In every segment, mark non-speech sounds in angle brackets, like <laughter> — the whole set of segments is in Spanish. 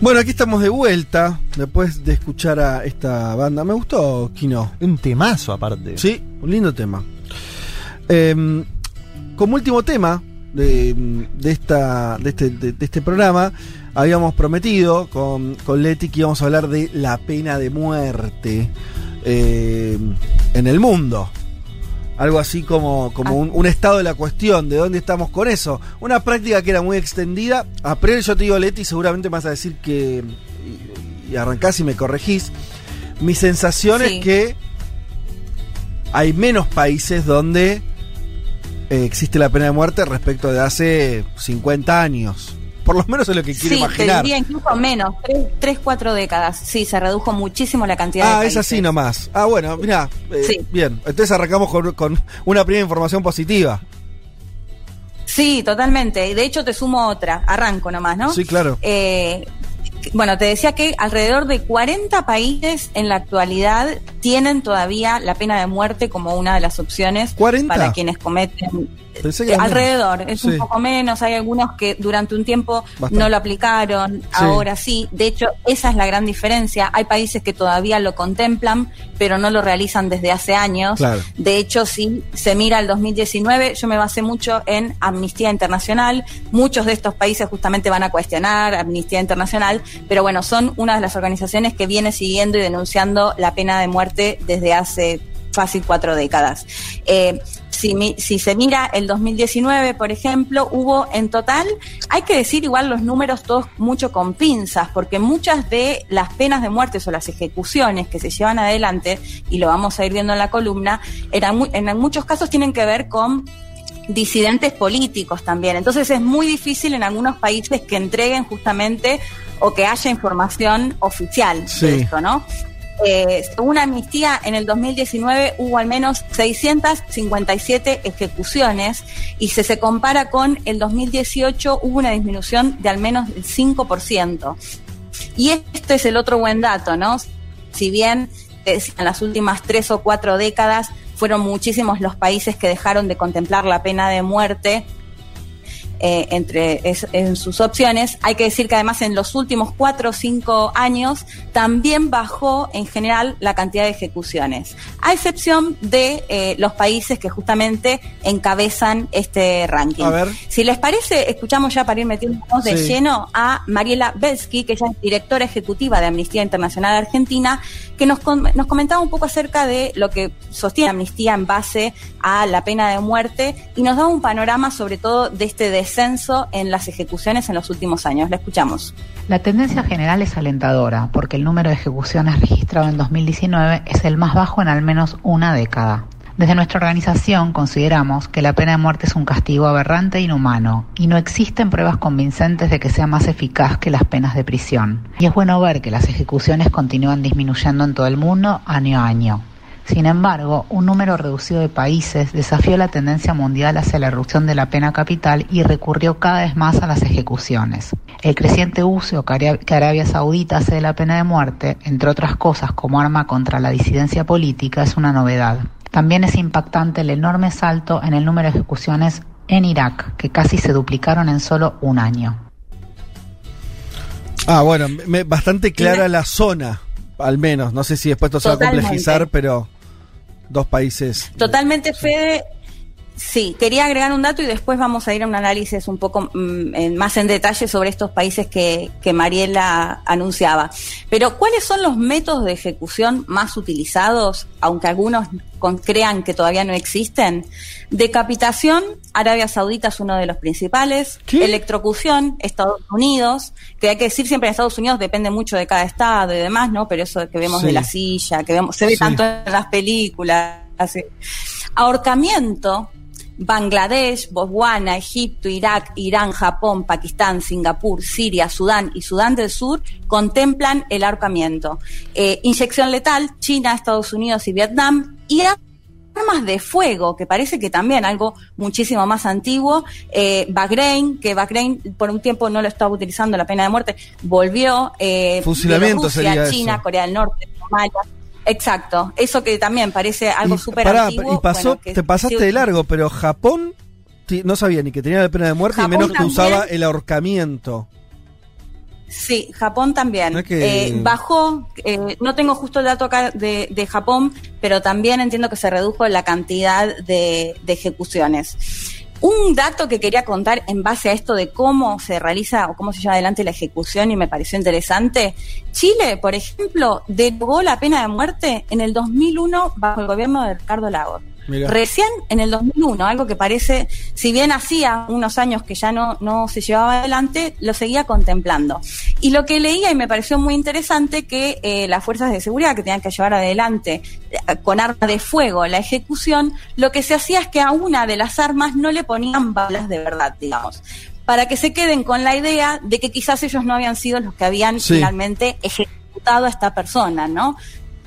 Bueno, aquí estamos de vuelta después de escuchar a esta banda. Me gustó, Kino. Un temazo aparte. Sí, un lindo tema. Em, como último tema de, de esta, de, este, de- de este programa, habíamos prometido con, con Leti que íbamos a hablar de la pena de muerte em, en el mundo. Algo así como, como un, un estado de la cuestión, de dónde estamos con eso. Una práctica que era muy extendida. A priori yo te digo, Leti, seguramente me vas a decir que... Y, y arrancás y me corregís. Mi sensación Sí. es que hay menos países donde eh, existe la pena de muerte respecto de hace 50 años. Por lo menos es lo que quiero Sí, te imaginar. diría incluso menos, tres, tres, cuatro décadas. Sí, se redujo muchísimo la cantidad de Ah, es así nomás. Ah, bueno, mira. Sí. Bien, entonces arrancamos con, con una primera información positiva. Sí, totalmente. Y de hecho te sumo otra. Arranco nomás, ¿no? Sí, claro. Eh, bueno, te decía que alrededor de 40 países en la actualidad tienen todavía la pena de muerte como una de las opciones 40. para quienes cometen. Pensé que Eh, menos. alrededor, es Sí. un poco menos, hay algunos que durante un tiempo Bastante. no lo aplicaron, ahora sí, de hecho esa es la gran diferencia, hay países que todavía lo contemplan, pero no lo realizan desde hace años, Claro. de hecho si se mira el 2019, yo me basé mucho en Amnistía Internacional, muchos de estos países justamente van a cuestionar Amnistía Internacional, pero bueno, son una de las organizaciones que viene siguiendo y denunciando la pena de muerte desde hace fácil cuatro décadas. Eh, si, mi- si se mira el 2019, por ejemplo, hubo en total, hay que decir igual los números todos mucho con pinzas, porque muchas de las penas de muerte o las ejecuciones que se llevan adelante, y lo vamos a ir viendo en la columna, eran mu- en muchos casos tienen que ver con disidentes políticos también. Entonces es muy difícil en algunos países que entreguen justamente o que haya información oficial Sí. de esto, ¿no? Eh, según Amnistía, en el 2019 hubo al menos 657 ejecuciones y si se compara con el 2018 hubo una disminución de al menos el 5%. Y este es el otro buen dato, ¿no? Si bien eh, en las últimas tres o cuatro décadas fueron muchísimos los países que dejaron de contemplar la pena de muerte eh, entre es- en sus opciones. Hay que decir que además en los últimos cuatro o cinco años también bajó en general la cantidad de ejecuciones, a excepción de eh, los países que justamente encabezan este ranking. A ver. Si les parece, escuchamos ya para ir metiéndonos de Sí. lleno a Mariela Belsky, que ella es directora ejecutiva de Amnistía Internacional Argentina, que nos, com- nos comentaba un poco acerca de lo que sostiene Amnistía en base a la pena de muerte y nos da un panorama sobre todo de este en las ejecuciones en los últimos años. La escuchamos. La tendencia general es alentadora, porque el número de ejecuciones registrado en 2019 es el más bajo en al menos una década. Desde nuestra organización consideramos que la pena de muerte es un castigo aberrante e inhumano, y no existen pruebas convincentes de que sea más eficaz que las penas de prisión. Y es bueno ver que las ejecuciones continúan disminuyendo en todo el mundo año a año. Sin embargo, un número reducido de países desafió la tendencia mundial hacia la reducción de la pena capital y recurrió cada vez más a las ejecuciones. El creciente uso que Arabia- Saudita hace de la pena de muerte, entre otras cosas como arma contra la disidencia política, es una novedad. También es impactante el enorme salto en el número de ejecuciones en Irak, que casi se duplicaron en solo un año. Ah, bueno, me- bastante clara la zona, al menos. No sé si después esto se va a complejizar, pero dos países. Totalmente, Fede. Sí, quería agregar un dato y después vamos a ir a un análisis un poco mm, más en detalle sobre estos países que, que Mariela anunciaba. Pero, ¿cuáles son los métodos de ejecución más utilizados, aunque algunos con- crean que todavía no existen? Decapitación, Arabia Saudita es uno de los principales. ¿Qué? Electrocución, Estados Unidos, que hay que decir siempre en Estados Unidos depende mucho de cada estado y demás, ¿no? Pero eso que vemos Sí. de la silla, que vemos, se ve Sí. tanto en las películas. así. Ahorcamiento, Bangladesh, Botswana, Egipto, Irak, Irán, Japón, Pakistán, Singapur, Siria, Sudán y Sudán del Sur contemplan el ahorcamiento. Eh, inyección letal, China, Estados Unidos y Vietnam. Y armas de fuego, que parece que también algo muchísimo más antiguo. Eh, Bahrein, que Bahrein por un tiempo no lo estaba utilizando la pena de muerte, volvió. Eh, Fusilamiento Rusia, China, Corea del Norte, Somalia. Exacto, eso que también parece algo súper antiguo. Y pasó, te pasaste de largo, pero Japón no sabía ni que tenía la pena de muerte, y menos que usaba el ahorcamiento. Sí, Japón también. Eh, bajó, eh, no tengo justo el dato acá de, Japón, pero también entiendo que se redujo la cantidad de, ejecuciones. Un dato que quería contar en base a esto de cómo se realiza o cómo se lleva adelante la ejecución y me pareció interesante. Chile, por ejemplo, derogó la pena de muerte en el 2001 bajo el gobierno de Ricardo Lagos. Recién en el 2001, algo que parece, si bien hacía unos años que ya no, no se llevaba adelante, lo seguía contemplando. Y lo que leía y me pareció muy interesante que eh, las fuerzas de seguridad que tenían que llevar adelante eh, con arma de fuego la ejecución, lo que se hacía es que a una de las armas no le ponían balas de verdad, digamos para que se queden con la idea de que quizás ellos no habían sido los que habían finalmente ejecutado a esta persona, ¿no?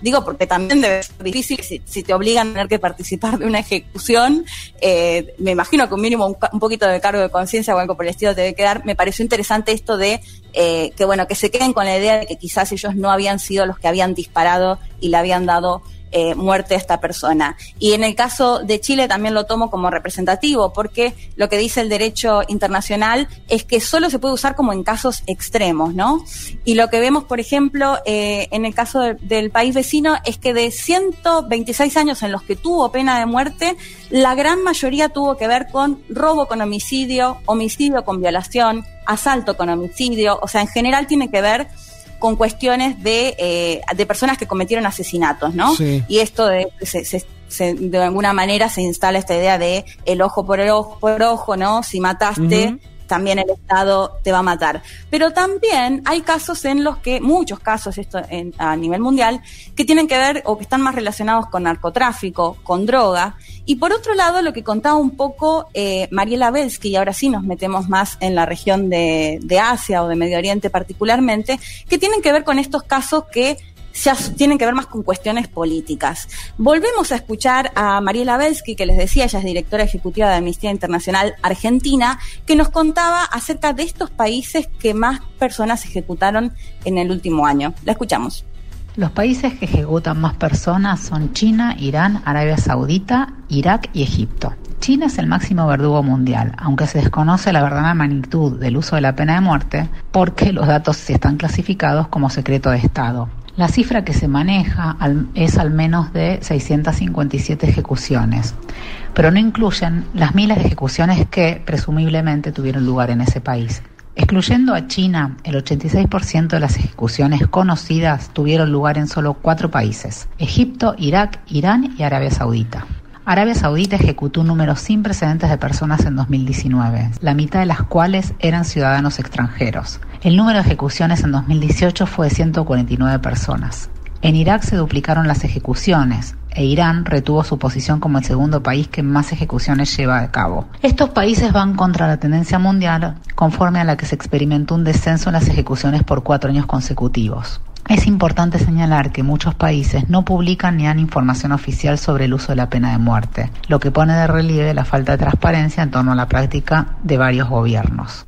Digo, porque también debe ser difícil si, te obligan a tener que participar de una ejecución. Eh, me imagino que un mínimo un, poquito de cargo de conciencia o algo por el estilo debe quedar. Me pareció interesante esto de eh, que, bueno, que se queden con la idea de que quizás ellos no habían sido los que habían disparado y le habían dado eh, muerte a esta persona. Y en el caso de Chile también lo tomo como representativo, porque lo que dice el derecho internacional es que solo se puede usar como en casos extremos, ¿no? Y lo que vemos, por ejemplo, eh, en el caso del país vecino es que de 126 años en los que tuvo pena de muerte, la gran mayoría tuvo que ver con robo con homicidio, homicidio con violación, asalto con homicidio, o sea, en general tiene que ver con cuestiones de, eh, de personas que cometieron asesinatos, ¿no? Y esto de, de alguna manera se instala esta idea de el ojo por el ojo, por ojo, ¿no? Si mataste, también el Estado te va a matar. Pero también hay casos en los que, muchos casos esto a nivel mundial, que tienen que ver o que están más relacionados con narcotráfico, con droga. Y por otro lado, lo que contaba un poco eh, Mariela Belsky, y ahora sí nos metemos más en la región de Asia o de Medio Oriente particularmente, que tienen que ver con estos casos que ya tienen que ver más con cuestiones políticas. Volvemos a escuchar a Mariela Belsky, que les decía, ella es directora ejecutiva de Amnistía Internacional Argentina, que nos contaba acerca de estos países que más personas ejecutaron en el último año. La escuchamos. Los países que ejecutan más personas son China, Irán, Arabia Saudita, Irak y Egipto. China es el máximo verdugo mundial, aunque se desconoce la verdadera magnitud del uso de la pena de muerte porque los datos están clasificados como secreto de Estado. La cifra que se maneja es al menos de 657 ejecuciones, pero no incluyen las miles de ejecuciones que presumiblemente tuvieron lugar en ese país. Excluyendo a China, el 86% de las ejecuciones conocidas tuvieron lugar en solo cuatro países, Egipto, Irak, Irán y Arabia Saudita. Arabia Saudita ejecutó un número sin precedentes de personas en 2019, la mitad de las cuales eran ciudadanos extranjeros. El número de ejecuciones en 2018 fue de 149 personas. En Irak se duplicaron las ejecuciones e Irán retuvo su posición como el segundo país que más ejecuciones lleva a cabo. Estos países van contra la tendencia mundial conforme a la que se experimentó un descenso en las ejecuciones por cuatro años consecutivos. Es importante señalar que muchos países no publican ni dan información oficial sobre el uso de la pena de muerte, lo que pone de relieve la falta de transparencia en torno a la práctica de varios gobiernos.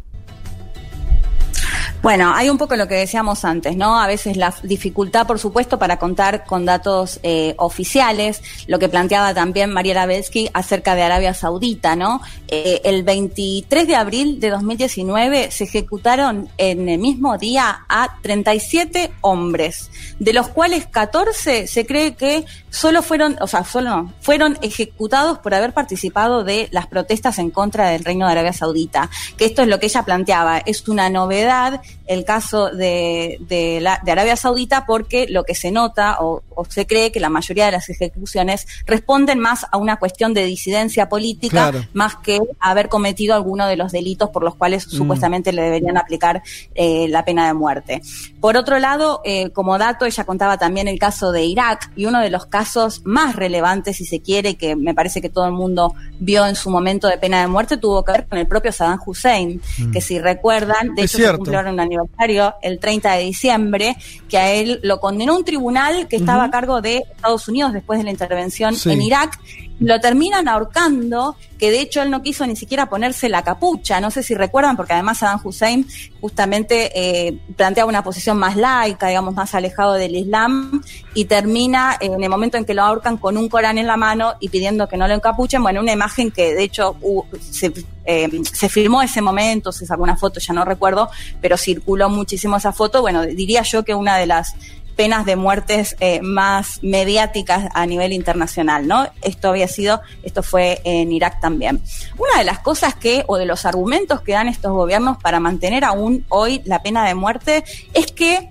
Bueno, hay un poco lo que decíamos antes, ¿no? A veces la dificultad, por supuesto, para contar con datos eh, oficiales, lo que planteaba también Mariela Belsky acerca de Arabia Saudita, ¿no? Eh, el 23 de abril de 2019 se ejecutaron en el mismo día a 37 hombres, de los cuales 14 se cree que solo fueron, o sea, solo no, fueron ejecutados por haber participado de las protestas en contra del Reino de Arabia Saudita, que esto es lo que ella planteaba, es una novedad el caso de, de, la, de Arabia Saudita porque lo que se nota o, o, se cree que la mayoría de las ejecuciones responden más a una cuestión de disidencia política claro. más que haber cometido alguno de los delitos por los cuales mm. supuestamente le deberían aplicar eh, la pena de muerte. Por otro lado, eh, como dato, ella contaba también el caso de Irak y uno de los casos más relevantes, si se quiere, que me parece que todo el mundo vio en su momento de pena de muerte, tuvo que ver con el propio Saddam Hussein, mm. que si recuerdan, de Es hecho cierto. se cumplieron un aniversario el 30 de diciembre, que a él lo condenó un tribunal que estaba a cargo de Estados Unidos después de la intervención Sí. en Irak. Lo terminan ahorcando, que de hecho él no quiso ni siquiera ponerse la capucha, no sé si recuerdan, porque además Saddam Hussein justamente eh, plantea una posición más laica, digamos, más alejado del Islam, y termina eh, en el momento en que lo ahorcan con un Corán en la mano y pidiendo que no lo encapuchen, bueno, una imagen que de hecho hubo- se, eh, se filmó ese momento, se sacó una foto, ya no recuerdo, pero circuló muchísimo esa foto, bueno, diría yo que una de las penas de muertes eh, más mediáticas a nivel internacional, ¿no? Esto había sido, esto fue en Irak también. Una de las cosas que, o de los argumentos que dan estos gobiernos para mantener aún hoy la pena de muerte, es que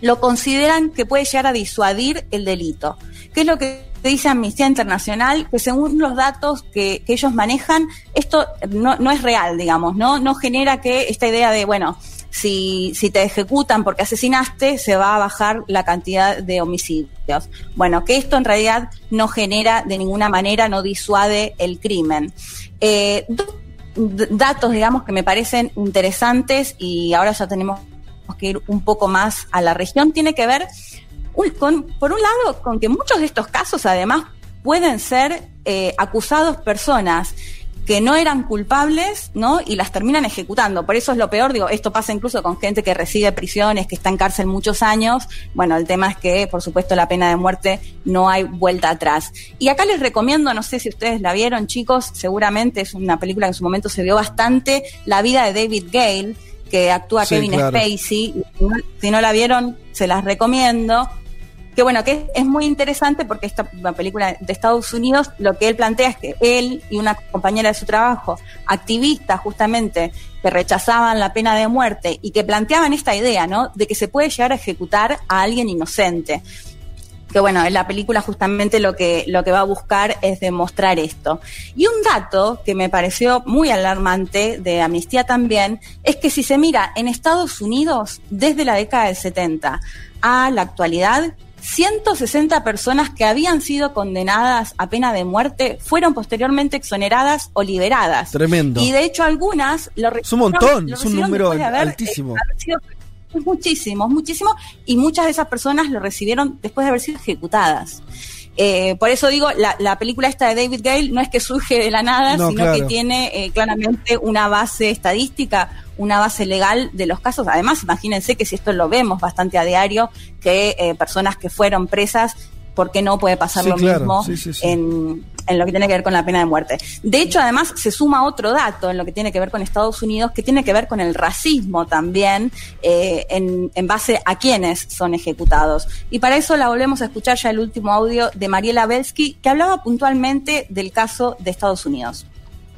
lo consideran que puede llegar a disuadir el delito. ¿Qué es lo que dice Amnistía Internacional? Que según los datos que, que ellos manejan, esto no, no es real, digamos, ¿no? No genera que esta idea de, bueno, si, si te ejecutan porque asesinaste, se va a bajar la cantidad de homicidios. Bueno, que esto en realidad no genera de ninguna manera, no disuade el crimen. Eh, datos, digamos, que me parecen interesantes y ahora ya tenemos que ir un poco más a la región, tiene que ver, con, por un lado, con que muchos de estos casos además pueden ser eh, acusados personas que no eran culpables, ¿no? Y las terminan ejecutando. Por eso es lo peor, digo, esto pasa incluso con gente que recibe prisiones, que está en cárcel muchos años. Bueno, el tema es que, por supuesto, la pena de muerte no hay vuelta atrás. Y acá les recomiendo, no sé si ustedes la vieron, chicos, seguramente es una película que en su momento se vio bastante, La vida de David Gale, que actúa Sí, Kevin claro. Spacey. Si no, si no la vieron, se las recomiendo que bueno, que es, muy interesante porque esta película de Estados Unidos lo que él plantea es que él y una compañera de su trabajo, activistas justamente, que rechazaban la pena de muerte y que planteaban esta idea, ¿no? De que se puede llegar a ejecutar a alguien inocente. Que bueno, en la película justamente lo que, lo que va a buscar es demostrar esto. Y un dato que me pareció muy alarmante de Amnistía también, es que si se mira en Estados Unidos, desde la década del 70 a la actualidad, 160 personas que habían sido condenadas a pena de muerte fueron posteriormente exoneradas o liberadas. Tremendo. Y de hecho algunas lo Es un montón, lo es un recibieron número después de haber, eh, altísimo. haber sido- es muchísimo, muchísimo, y muchas de esas personas lo recibieron después de haber sido ejecutadas. Eh, por eso digo, la, la película esta de David Gale no es que surge de la nada, No, sino claro. que tiene eh, claramente una base estadística, una base legal de los casos. Además, imagínense que si esto lo vemos bastante a diario, que eh, personas que fueron presas, ¿por qué no puede pasar Sí, lo claro. mismo Sí, sí, sí. en, en lo que tiene que ver con la pena de muerte? De hecho, además, se suma otro dato en lo que tiene que ver con Estados Unidos, que tiene que ver con el racismo también, eh, en, en base a quienes son ejecutados. Y para eso la volvemos a escuchar ya el último audio de Mariela Belsky, que hablaba puntualmente del caso de Estados Unidos.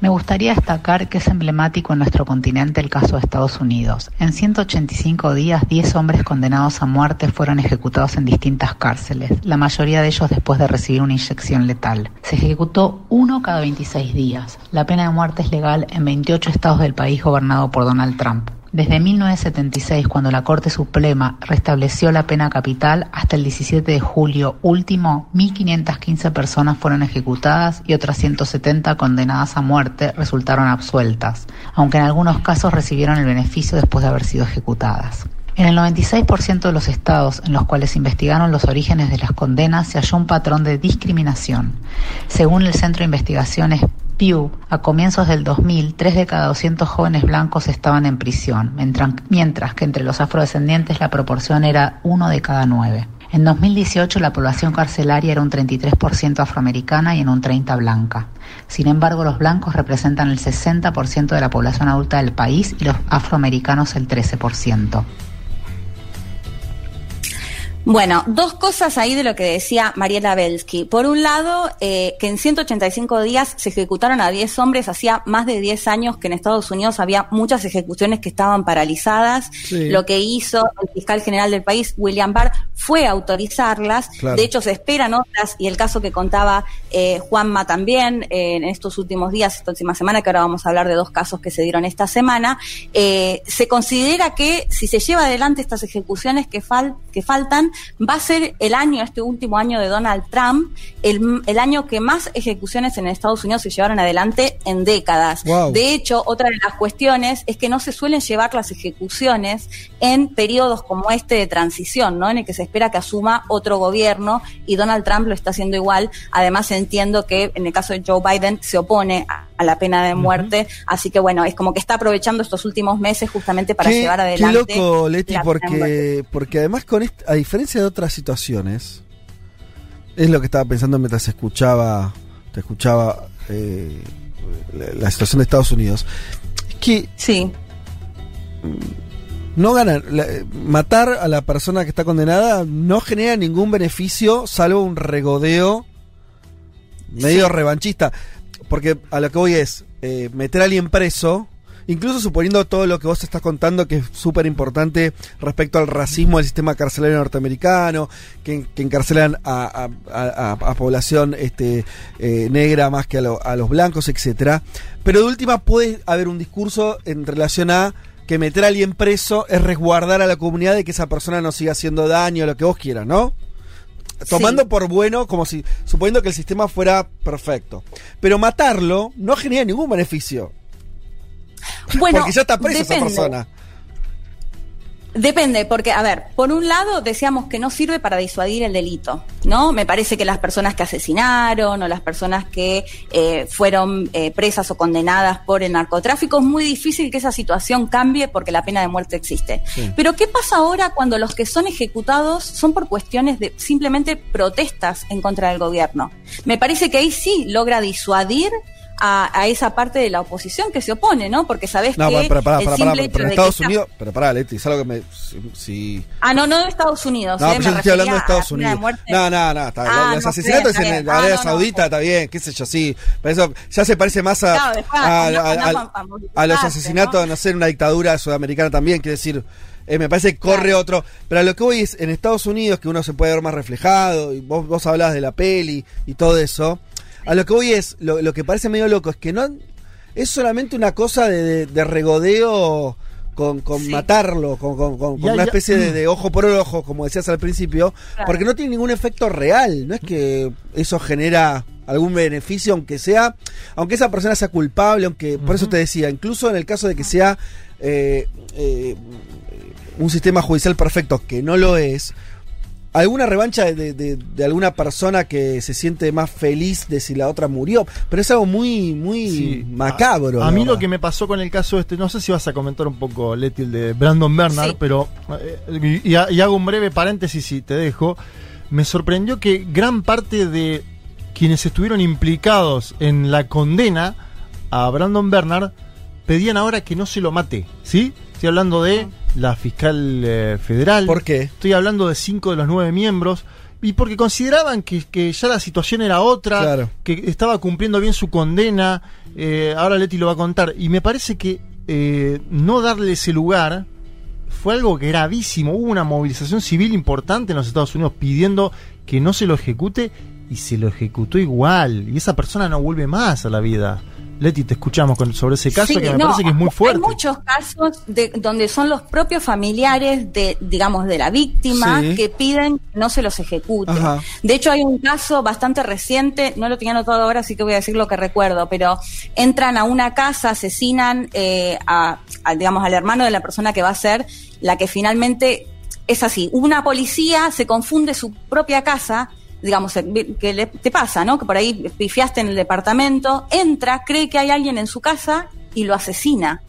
Me gustaría destacar que es emblemático en nuestro continente el caso de Estados Unidos. En 185 días, 10 hombres condenados a muerte fueron ejecutados en distintas cárceles, la mayoría de ellos después de recibir una inyección letal. Se ejecutó uno cada 26 días. La pena de muerte es legal en 28 estados del país gobernado por Donald Trump. Desde 1976, cuando la Corte Suprema restableció la pena capital, hasta el 17 de julio último, 1.515 personas fueron ejecutadas y otras 170 condenadas a muerte resultaron absueltas, aunque en algunos casos recibieron el beneficio después de haber sido ejecutadas. En el 96% de los estados en los cuales investigaron los orígenes de las condenas se halló un patrón de discriminación. Según el Centro de Investigaciones A comienzos del 2000, 3 de cada 200 jóvenes blancos estaban en prisión, mientras, mientras que entre los afrodescendientes la proporción era 1 de cada 9. En 2018 la población carcelaria era un 33% afroamericana y en un 30% blanca. Sin embargo, los blancos representan el 60% de la población adulta del país y los afroamericanos el 13%. Bueno, dos cosas ahí de lo que decía Mariela Belsky. Por un lado, eh, que en 185 días se ejecutaron a 10 hombres, hacía más de 10 años que en Estados Unidos había muchas ejecuciones que estaban paralizadas. Lo que hizo el fiscal general del país, William Barr, fue autorizarlas. De hecho, se esperan otras, y el caso que contaba eh, Juanma también eh, en estos últimos días, esta última semana, que ahora vamos a hablar de dos casos que se dieron esta semana, eh, se considera que si se lleva adelante estas ejecuciones que, fal que faltan, va a ser el año, este último año de Donald Trump, el, el año que más ejecuciones en Estados Unidos se llevaron adelante en décadas. De hecho, otra de las cuestiones es que no se suelen llevar las ejecuciones en periodos como este de transición, ¿no? En el que se espera que asuma otro gobierno y Donald Trump lo está haciendo igual. Además, entiendo que en el caso de Joe Biden se opone a, la pena de muerte, así que bueno, es como que está aprovechando estos últimos meses justamente para llevar adelante. Qué loco, Leti, porque, porque además con a diferencia de otras situaciones, es lo que estaba pensando mientras escuchaba, te escuchaba eh, la, situación de Estados Unidos, es que sí. no ganan, matar a la persona que está condenada no genera ningún beneficio salvo un regodeo medio revanchista. Porque a lo que voy es, eh, meter a alguien preso, incluso suponiendo todo lo que vos estás contando, que es súper importante respecto al racismo del sistema carcelario norteamericano, que, encarcelan a, población este, eh, negra más que a, los blancos, etcétera. Pero de última puede haber un discurso en relación a que meter a alguien preso es resguardar a la comunidad de que esa persona no siga haciendo daño, lo que vos quieras, ¿no? tomando por bueno como si suponiendo que el sistema fuera perfecto. Pero matarlo no genera ningún beneficio. Bueno, porque ya está presa esa persona. Depende, porque, a ver, por un lado decíamos que no sirve para disuadir el delito, ¿no? Me parece que las personas que asesinaron o las personas que eh, fueron eh, presas o condenadas por el narcotráfico, es muy difícil que esa situación cambie porque la pena de muerte existe. Pero ¿qué pasa ahora cuando los que son ejecutados son por cuestiones de simplemente protestas en contra del gobierno? Me parece que ahí sí logra disuadir a, esa parte de la oposición que se opone, ¿no? Porque sabes no, que. pero, para, para, para, pero en Estados Unidos. Pero pará, Leti, es algo que me. Si, Ah, no, no de Estados Unidos. No, eh, pero yo estoy hablando de Estados Unidos. no, no, no. Está, ah, los asesinatos en Arabia Saudita, está bien, qué sé yo, sí. Pero eso ya se parece más a. a, los asesinatos, ¿no? sé, en una dictadura sudamericana también, quiere decir. Eh, me parece que corre otro. Pero a lo que voy es en Estados Unidos, que uno se puede ver más reflejado, y vos, vos hablabas de la peli y todo eso. A lo que voy es, lo, que parece medio loco es que no es solamente una cosa de, regodeo con, matarlo, con, una especie de, <clears throat> ojo por ojo, como decías al principio, porque no tiene ningún efecto real. No es que eso genera algún beneficio, aunque sea, aunque esa persona sea culpable, aunque, por eso te decía, incluso en el caso de que sea eh, eh, un sistema judicial perfecto, que no lo es, alguna revancha de, alguna persona que se siente más feliz de si la otra murió, pero es algo muy, muy macabro. A, mí lo que me pasó con el caso este, no sé si vas a comentar un poco, Leti, el de Brandon Bernard, pero, eh, y, hago un breve paréntesis y te dejo, me sorprendió que gran parte de quienes estuvieron implicados en la condena a Brandon Bernard pedían ahora que no se lo mate, ¿sí? Estoy hablando de la fiscal eh, federal. ¿Por qué? Estoy hablando de cinco de los nueve miembros. Y porque consideraban que, ya la situación era otra, que estaba cumpliendo bien su condena. Eh, ahora Leti lo va a contar. Y me parece que eh, no darle ese lugar fue algo gravísimo. Hubo una movilización civil importante en los Estados Unidos pidiendo que no se lo ejecute y se lo ejecutó igual. Y esa persona no vuelve más a la vida. Leti, te escuchamos con, sobre ese caso que me parece que es muy fuerte. Hay muchos casos de, donde son los propios familiares de, digamos, de la víctima que piden que no se los ejecute. De hecho, hay un caso bastante reciente, no lo tenía anotado ahora, así que voy a decir lo que recuerdo, pero entran a una casa, asesinan eh, a, digamos, al hermano de la persona que va a ser la que finalmente es así. Una policía se confunde su propia casa digamos, eh, que le, te pasa, ¿no? Que por ahí pifiaste en el departamento, entra, cree que hay alguien en su casa y lo asesina.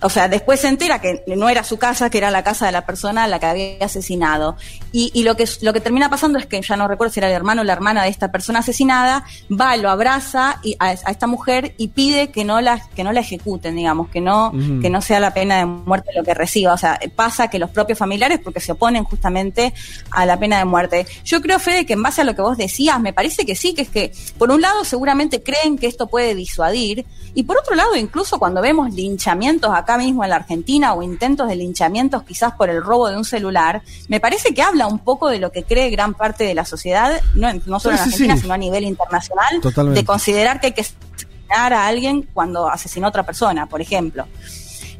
O sea, después se entera que no era su casa, que era la casa de la persona a la que había asesinado. Y, lo, que, lo que termina pasando es que, ya no recuerdo si era el hermano o la hermana de esta persona asesinada, va, lo abraza y a, esta mujer y pide que no la, que no la ejecuten, digamos, que no, que no sea la pena de muerte lo que reciba. O sea, pasa que los propios familiares, porque se oponen justamente a la pena de muerte. Yo creo, Fede, que en base a lo que vos decías, me parece que sí, que es que, por un lado, seguramente creen que esto puede disuadir, y por otro lado, incluso cuando vemos linchamientos acá, acá mismo en la Argentina o intentos de linchamientos quizás por el robo de un celular, me parece que habla un poco de lo que cree gran parte de la sociedad, no, no solo en Argentina, sino a nivel internacional, de considerar que hay que asesinar a alguien cuando asesinó a otra persona, por ejemplo.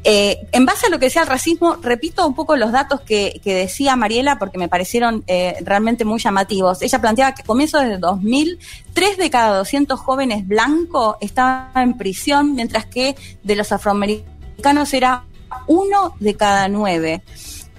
Eh, en base a lo que decía el racismo, repito un poco los datos que, decía Mariela porque me parecieron eh, realmente muy llamativos. Ella planteaba que comienzo desde 2000, 3 de cada 200 jóvenes blancos estaban en prisión, mientras que de los afroamericanos era uno de cada nueve.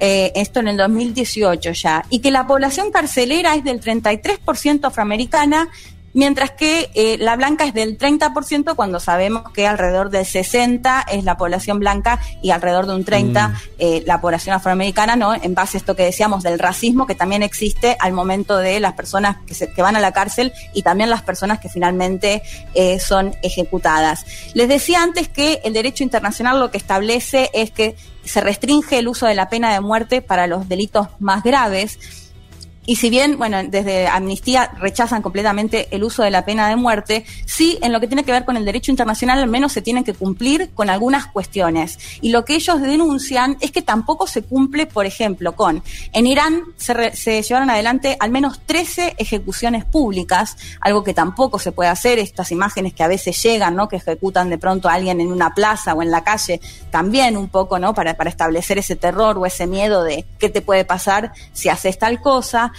Eh, esto en el 2018 ya, y que la población carcelera es del 33% afroamericana mientras que eh, la blanca es del 30% cuando sabemos que alrededor del 60 es la población blanca y alrededor de un 30 mm. eh, la población afroamericana, ¿no? En base a esto que decíamos del racismo que también existe al momento de las personas que, se, que van a la cárcel y también las personas que finalmente eh, son ejecutadas. Les decía antes que el derecho internacional lo que establece es que se restringe el uso de la pena de muerte para los delitos más graves y si bien, bueno, desde Amnistía rechazan completamente el uso de la pena de muerte, sí en lo que tiene que ver con el derecho internacional al menos se tienen que cumplir con algunas cuestiones. Y lo que ellos denuncian es que tampoco se cumple, por ejemplo, con, en Irán se, se llevaron adelante al menos 13 ejecuciones públicas, algo que tampoco se puede hacer, estas imágenes que a veces llegan, ¿no? Que ejecutan de pronto a alguien en una plaza o en la calle, también un poco, ¿no? Para, para establecer ese terror o ese miedo de qué te puede pasar si haces tal cosa.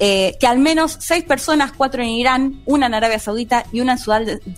Eh, que al menos seis personas, cuatro en Irán, una en Arabia Saudita y una en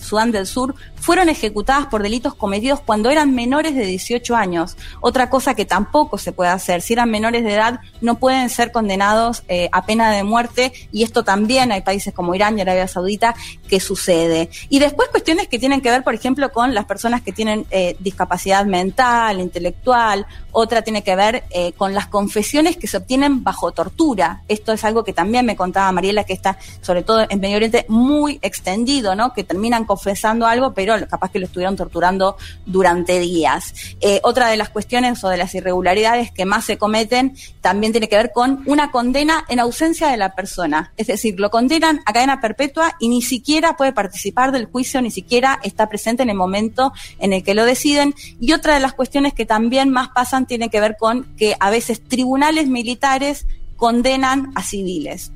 Sudán, del Sur, fueron ejecutadas por delitos cometidos cuando eran menores de 18 años. Otra cosa que tampoco se puede hacer, si eran menores de edad, no pueden ser condenados eh, a pena de muerte y esto también hay países como Irán y Arabia Saudita que sucede. Y después cuestiones que tienen que ver, por ejemplo, con las personas que tienen eh, discapacidad mental, intelectual, otra tiene que ver con las confesiones que se obtienen bajo tortura. Esto es algo que también me contaba Mariela que está, sobre todo en Medio Oriente, muy extendido, ¿no? Que terminan confesando algo, pero capaz que lo estuvieron torturando durante días. Eh, otra de las cuestiones o de las irregularidades que más se cometen también tiene que ver con una condena en ausencia de la persona. Es decir, lo condenan a cadena perpetua y ni siquiera puede participar del juicio, ni siquiera está presente en el momento en el que lo deciden. Y otra de las cuestiones que también más pasan tiene que ver con que a veces tribunales militares condenan a civiles.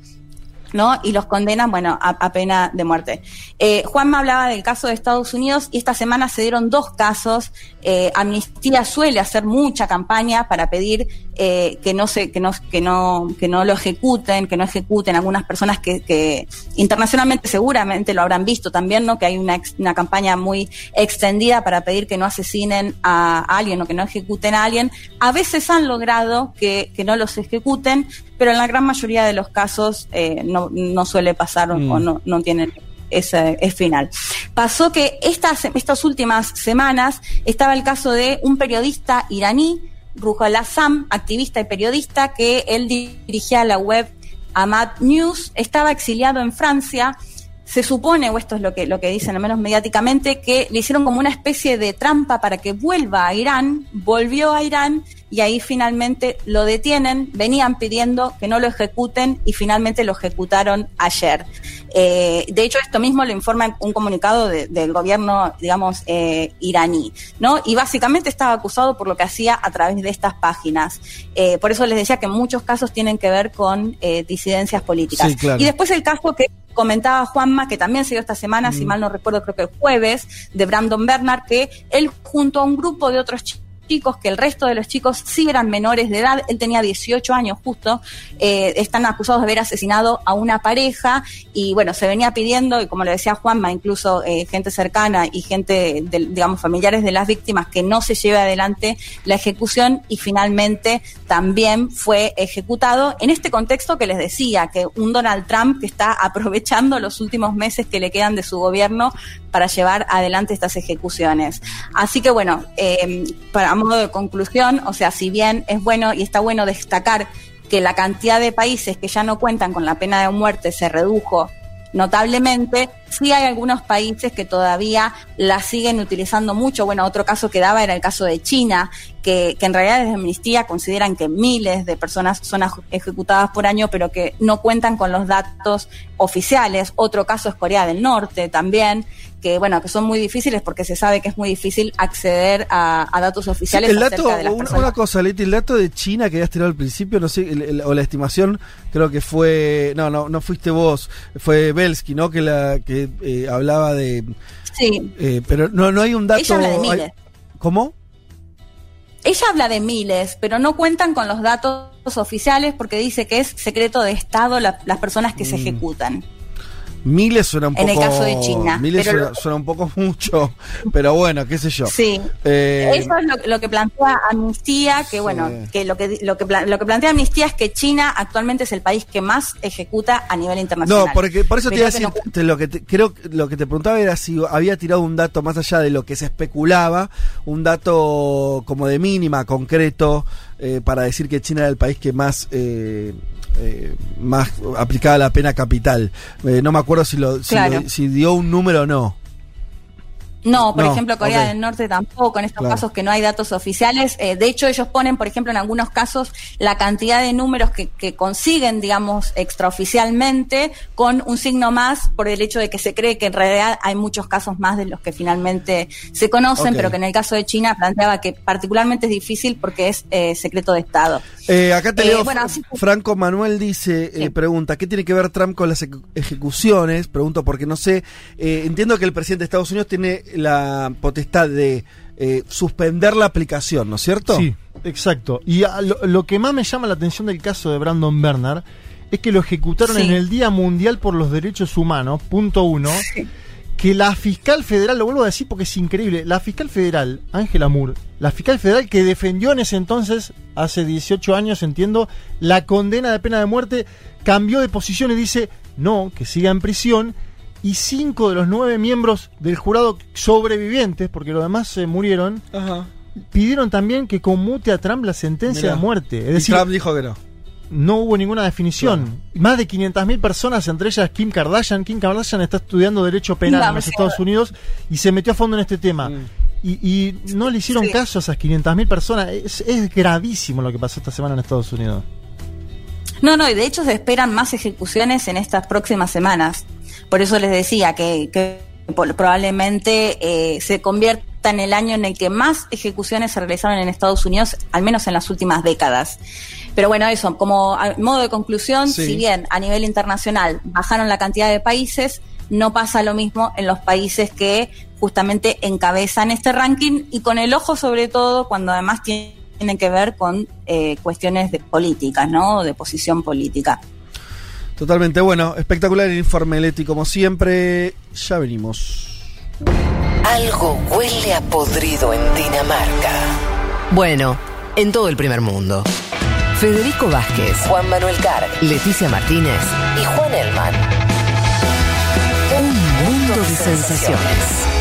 ¿No? Y los condenan, bueno, a, pena de muerte. Eh, Juanma hablaba del caso de Estados Unidos y esta semana se dieron dos casos. Eh, Amnistía suele hacer mucha campaña para pedir eh, que no se, que no, que no, que no lo ejecuten, que no ejecuten algunas personas que, internacionalmente seguramente lo habrán visto también, ¿no? Que hay una, una campaña muy extendida para pedir que no asesinen a alguien o que no ejecuten a alguien. A veces han logrado que, que no los ejecuten, pero en la gran mayoría de los casos eh, no, no, suele pasar o mm. no, no tienen ese, es final. Pasó que estas, estas últimas semanas estaba el caso de un periodista iraní, Ruhal Assam, activista y periodista, que él dirigía la web Amad News, estaba exiliado en Francia. Se supone, o esto es lo que, lo que dicen, al menos mediáticamente, que le hicieron como una especie de trampa para que vuelva a Irán, volvió a Irán y ahí finalmente lo detienen, venían pidiendo que no lo ejecuten y finalmente lo ejecutaron ayer. Eh, de hecho, esto mismo lo informa un comunicado del gobierno, digamos, eh, iraní, ¿no? Y básicamente estaba acusado por lo que hacía a través de estas páginas. Eh, por eso les decía que muchos casos tienen que ver con disidencias políticas. Y después el caso que comentaba Juanma, que también se dio esta semana, si mm. mal no recuerdo, creo que el jueves, de Brandon Bernard, que él junto a un grupo de otros chicos chicos, que el resto de los chicos sí eran menores de edad, él tenía 18 años justo, eh, están acusados de haber asesinado a una pareja y bueno, se venía pidiendo, y como le decía Juanma, incluso eh, gente cercana y gente, digamos, familiares de las víctimas, que no se lleve adelante la ejecución y finalmente también fue ejecutado en este contexto que les decía, que un Donald Trump que está aprovechando los últimos meses que le quedan de su gobierno para llevar adelante estas ejecuciones. Así que bueno, eh, para modo de conclusión, o sea, si bien es bueno y está bueno destacar que la cantidad de países que ya no cuentan con la pena de muerte se redujo notablemente, sí hay algunos países que todavía la siguen utilizando mucho. Bueno, otro caso que daba era el caso de China, que, que en realidad desde Amnistía consideran que miles de personas son ejecutadas por año, pero que no cuentan con los datos oficiales. Otro caso es Corea del Norte también, que bueno, que son muy difíciles porque se sabe que es muy difícil acceder a, datos oficiales. el dato, una, cosa, Leti, el dato de China que habías tirado al principio, no sé, o la estimación, creo que fue, no, no, no fuiste vos, fue Belsky, ¿no? Que la que eh, hablaba de, sí, eh, pero no, no hay un dato. Ella habla de miles. ¿Cómo? Ella habla de miles, pero no cuentan con los datos oficiales porque dice que es secreto de Estado las personas que se mm. ejecutan. Miles suena un poco. En el caso de China. Miles suena, un poco mucho, pero bueno, qué sé yo. Sí. Eh, Eso es lo, que plantea Amnistía, que bueno, que lo que, lo que lo que plantea Amnistía es que China actualmente es el país que más ejecuta a nivel internacional. No, porque por eso te iba a decir, lo que creo lo que te preguntaba era si había tirado un dato más allá de lo que se especulaba, un dato como de mínima, concreto, eh, para decir que China era el país que más eh, eh, más aplicada la pena capital. Eh, no me acuerdo si, lo, si, dio un número o no. No, por ejemplo, Corea del Norte tampoco, en estos casos que no hay datos oficiales. Eh, de hecho, ellos ponen, por ejemplo, en algunos casos, la cantidad de números que, que, consiguen, digamos, extraoficialmente, con un signo más por el hecho de que se cree que en realidad hay muchos casos más de los que finalmente se conocen, pero que en el caso de China planteaba que particularmente es difícil porque es eh, secreto de Estado. Eh, acá te leo, Franco Manuel dice, pregunta, ¿qué tiene que ver Trump con las ejecuciones? Pregunto porque no sé, entiendo que el presidente de Estados Unidos tiene la potestad de eh, suspender la aplicación, ¿no es cierto? Sí, exacto. Y lo, que más me llama la atención del caso de Brandon Bernard es que lo ejecutaron en el Día Mundial por los Derechos Humanos, punto uno. Que la fiscal federal, lo vuelvo a decir porque es increíble, la fiscal federal, Ángela Moore, la fiscal federal que defendió en ese entonces, hace 18 años, entiendo, la condena de pena de muerte, cambió de posición y dice, no, que siga en prisión y cinco de los nueve miembros del jurado sobrevivientes, porque los demás se murieron, pidieron también que conmute a Trump la sentencia de muerte. Es decir, Trump dijo que no. No hubo ninguna definición. Más de 500.000 personas, entre ellas Kim Kardashian. Kim Kardashian está estudiando Derecho Penal en los Estados Unidos y se metió a fondo en este tema. Mm. Y, no le hicieron caso a esas 500.000 personas. Es, es gravísimo lo que pasó esta semana en Estados Unidos. No, no, y de hecho se esperan más ejecuciones en estas próximas semanas. Por eso les decía que, probablemente eh, se convierta en el año en el que más ejecuciones se realizaron en Estados Unidos, al menos en las últimas décadas. Pero bueno, eso, como modo de conclusión, si bien a nivel internacional bajaron la cantidad de países, no pasa lo mismo en los países que justamente encabezan este ranking y con el ojo sobre todo cuando además tienen que ver con eh, cuestiones de políticas, ¿no? De posición política. Totalmente bueno, espectacular el informe Leti, como siempre. Ya venimos. Algo huele a podrido en Dinamarca. Bueno, en todo el primer mundo. Federico Vázquez, Juan Manuel Carr, Leticia Martínez y Juan Elman. Un mundo de sensaciones.